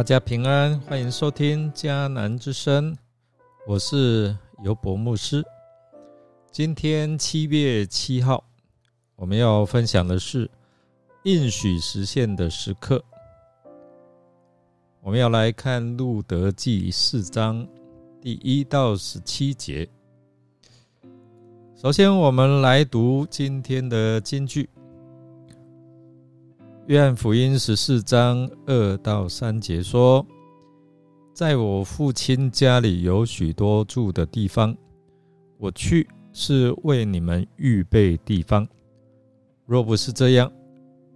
大家平安，欢迎收听迦南之声，我是尤博牧师。今天七月七号，我们要分享的是应许实现的时刻。我们要来看路德记四章第一到十七节。首先，我们来读今天的金句。约翰福音十四章二到三节说：“在我父亲家里有许多住的地方，我去是为你们预备地方。若不是这样，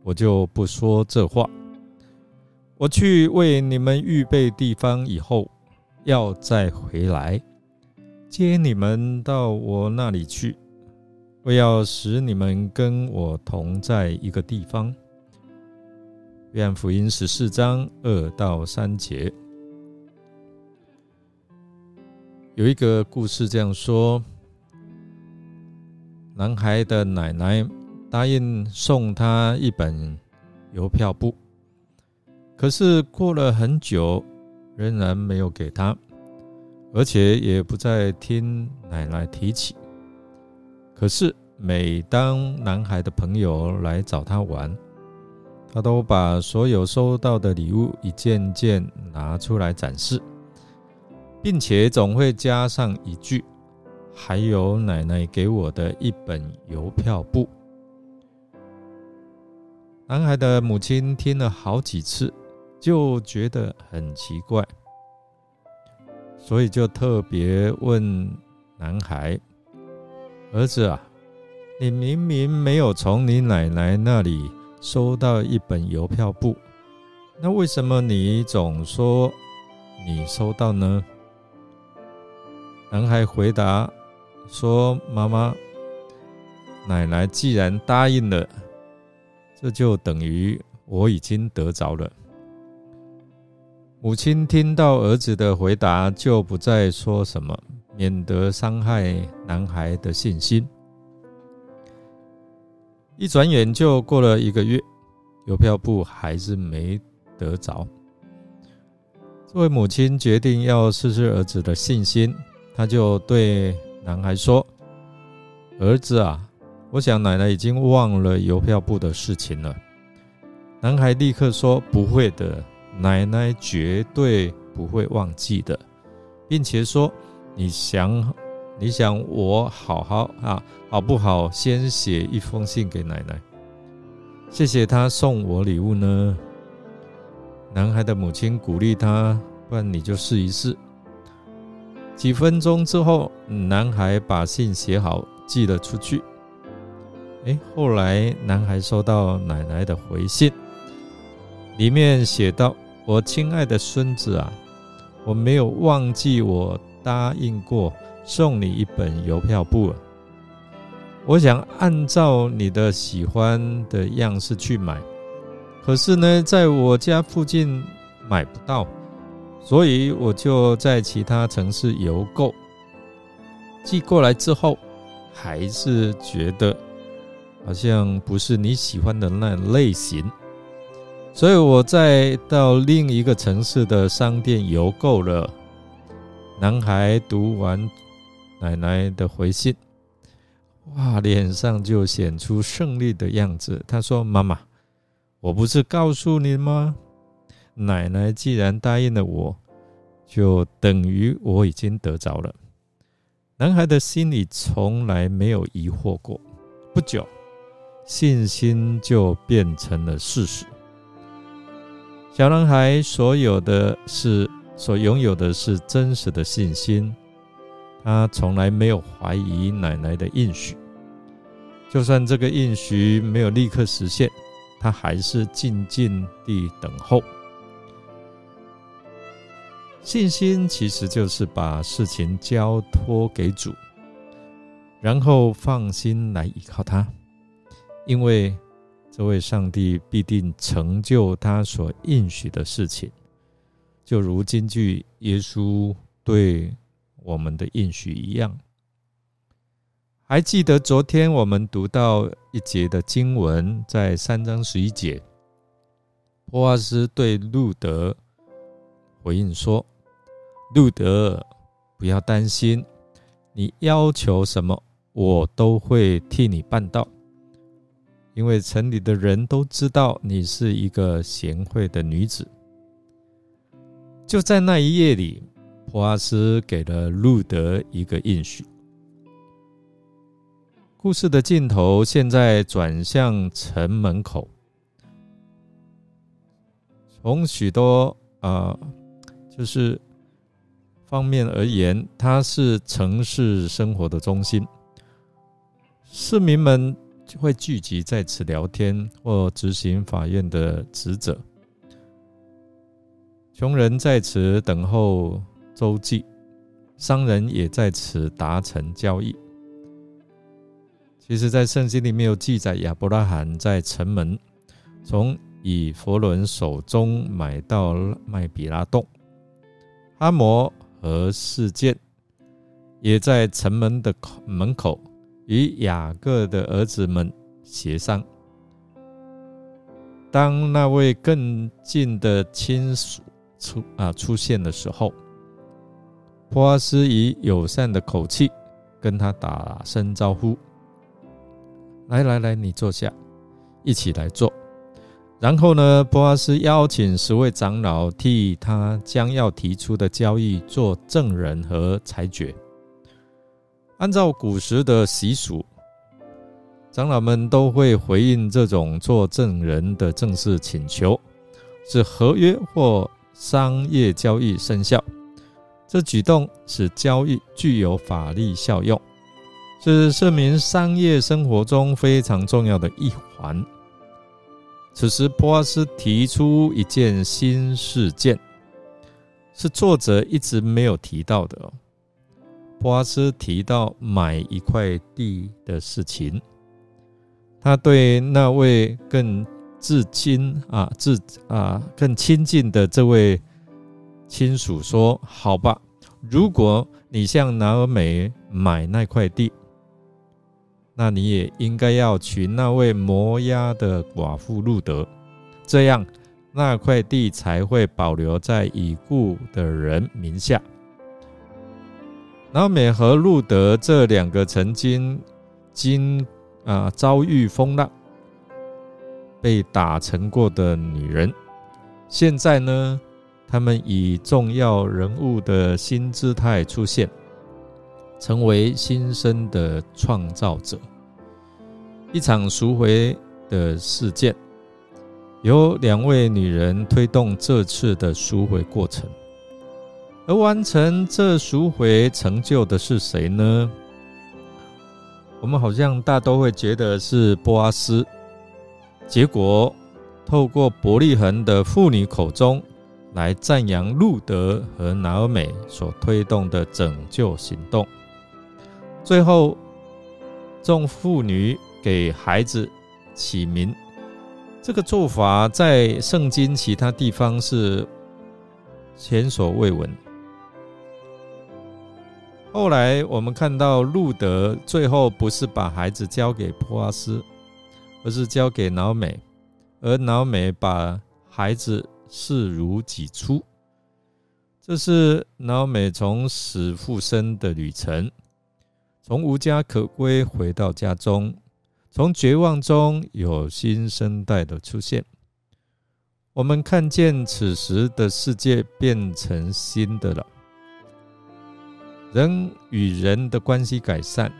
我就不说这话。我去为你们预备地方以后，要再回来接你们到我那里去，我要使你们跟我同在一个地方。”约翰福音十四章二到三节，有一个故事这样说：男孩的奶奶答应送他一本邮票簿，可是过了很久，仍然没有给他，而且也不再听奶奶提起。可是每当男孩的朋友来找他玩，他都把所有收到的礼物一件件拿出来展示，并且总会加上一句：“还有奶奶给我的一本邮票簿。”男孩的母亲听了好几次，就觉得很奇怪，所以就特别问男孩：“儿子啊，你明明没有从你奶奶那里……”收到一本邮票簿，那为什么你总说你收到呢？男孩回答说：“妈妈，奶奶既然答应了，这就等于我已经得着了。”母亲听到儿子的回答，就不再说什么，免得伤害男孩的信心。一转眼就过了一个月，邮票簿还是没得着。这位母亲决定要试试儿子的信心，她就对男孩说：“儿子啊，我想奶奶已经忘了邮票簿的事情了。”男孩立刻说：“不会的，奶奶绝对不会忘记的，并且说：你想。”你想我好好啊，好不好？先写一封信给奶奶，谢谢她送我礼物呢。男孩的母亲鼓励他，不然你就试一试。几分钟之后，男孩把信写好，寄了出去。哎，后来男孩收到奶奶的回信，里面写道：“我亲爱的孙子啊，我没有忘记我答应过。”送你一本邮票簿，我想按照你的喜欢的样式去买，可是呢，在我家附近买不到，所以我就在其他城市邮购。寄过来之后，还是觉得好像不是你喜欢的那类型，所以我再到另一个城市的商店邮购了。男孩读完。奶奶的回信，哇，脸上就显出胜利的样子。他说：“妈妈，我不是告诉你吗？奶奶既然答应了我，就等于我已经得着了。”男孩的心里从来没有疑惑过。不久，信心就变成了事实。小男孩所有的是所拥有的是真实的信心。他从来没有怀疑奶奶的应许，就算这个应许没有立刻实现，他还是静静地等候。信心其实就是把事情交托给主，然后放心来依靠他，因为这位上帝必定成就他所应许的事情。就如今句耶稣对。我们的应许一样，还记得昨天我们读到一节的经文，在三章十一节，波阿斯对路德回应说：“路德，不要担心，你要求什么，我都会替你办到。因为城里的人都知道你是一个贤惠的女子。”就在那一夜里，普阿斯给了路德一个应许。故事的镜头现在转向城门口。从许多啊，就是方面而言，它是城市生活的中心。市民们会聚集在此聊天或执行法院的职责。穷人在此等候周记，商人也在此达成交易。其实，在圣经里面有记载，亚伯拉罕在城门从以弗伦手中买到麦比拉洞，哈摩和世界也在城门的口门口与雅各的儿子们协商。当那位更近的亲属出啊出现的时候，波阿斯以友善的口气跟他打声招呼。来来来，你坐下，一起来做。然后呢，波阿斯邀请十位长老替他将要提出的交易做证人和裁决。按照古时的习俗，长老们都会回应这种做证人的正式请求，使合约或商业交易生效。这举动使交易具有法律效用。是市民商业生活中非常重要的一环。此时，波阿斯提出一件新事件，是作者一直没有提到的。波阿斯提到买一块地的事情，他对那位更至亲啊、至啊更亲近的这位亲属说：“好吧，如果你向拿尔美买那块地。”那你也应该要娶那位摩押的寡妇路德，这样那块地才会保留在已故的人名下。后美和路德这两个曾经经啊遭遇风浪、被打成过的女人，现在呢，他们以重要人物的新姿态出现。成为新生的创造者。一场赎回的事件，由两位女人推动这次的赎回过程。而完成这赎回成就的是谁呢？我们好像大都会觉得是波阿斯。结果，透过伯利恒的妇女口中来赞扬路德和拿尔美所推动的拯救行动。最后，众妇女给孩子起名，这个做法在圣经其他地方是前所未闻。后来我们看到路德最后不是把孩子交给普阿斯，而是交给老美，而老美把孩子视如己出。这是老美从死复生的旅程。从无家可归回到家中，从绝望中有新生代的出现。我们看见此时的世界变成新的了，人与人的关系改善，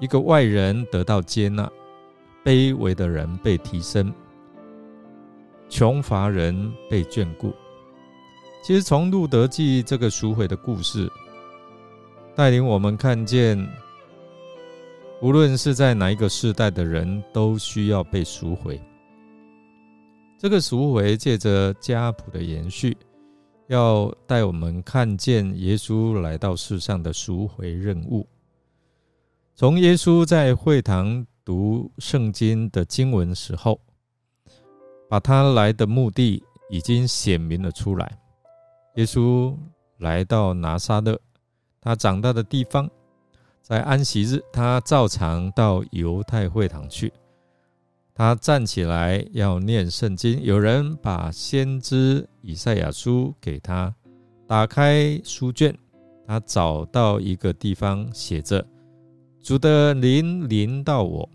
一个外人得到接纳，卑微的人被提升，穷乏人被眷顾。其实，从路德记这个赎回的故事。带领我们看见，无论是在哪一个世代的人，都需要被赎回。这个赎回借着家谱的延续，要带我们看见耶稣来到世上的赎回任务。从耶稣在会堂读圣经的经文时候，把他来的目的已经显明了出来。耶稣来到拿撒勒。他长大的地方，在安息日，他照常到犹太会堂去。他站起来要念圣经，有人把先知以赛亚书给他，打开书卷，他找到一个地方写着：“主的灵临到我，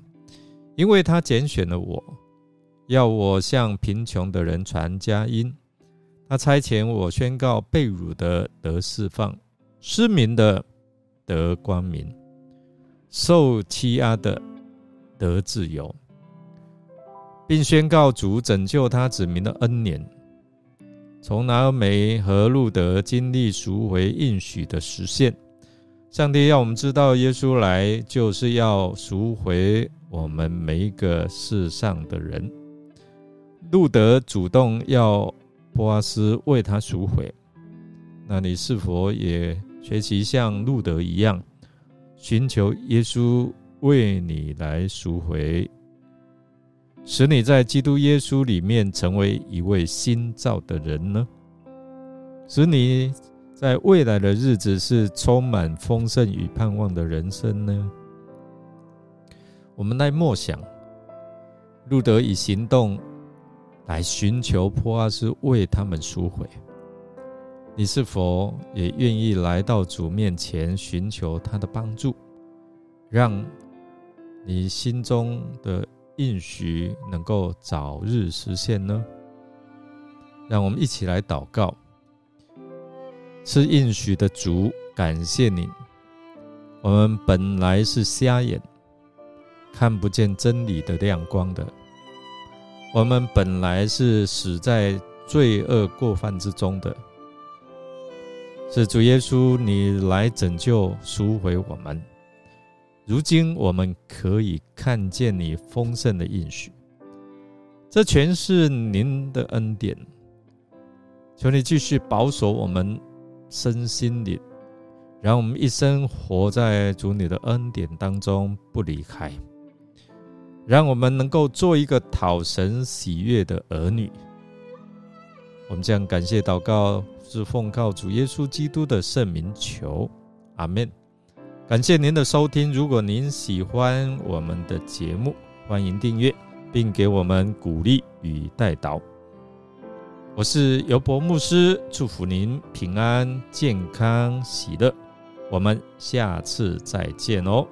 因为他拣选了我，要我向贫穷的人传佳音。他差遣我宣告被辱的得释放，失明的得光明，受欺压的得自由。”并宣告主拯救他子民的恩年。从拿尔梅和路德经历赎回应许的实现，上帝要我们知道，耶稣来就是要赎回我们每一个世上的人。路德主动要波阿斯为他赎回，那你是否也学习像路德一样，寻求耶稣为你来赎回？使你在基督耶稣里面成为一位新造的人呢？使你在未来的日子是充满丰盛与盼望的人生呢？我们来默想，路德以行动来寻求波阿斯为他们赎回。你是否也愿意来到主面前寻求他的帮助，让你心中的？应许能够早日实现呢？让我们一起来祷告。是应许的主，感谢你。我们本来是瞎眼，看不见真理的亮光的。我们本来是死在罪恶过犯之中的。是主耶稣，你来拯救赎回我们。如今我们可以看见你丰盛的应许，这全是您的恩典。求你继续保守我们身心灵，让我们一生活在主你的恩典当中，不离开。让我们能够做一个讨神喜悦的儿女。我们将感谢祷告，是奉靠主耶稣基督的圣名求，阿门。感谢您的收听。如果您喜欢我们的节目，欢迎订阅，并给我们鼓励与带导。我是尤博牧师，祝福您平安、健康、喜乐。我们下次再见哦。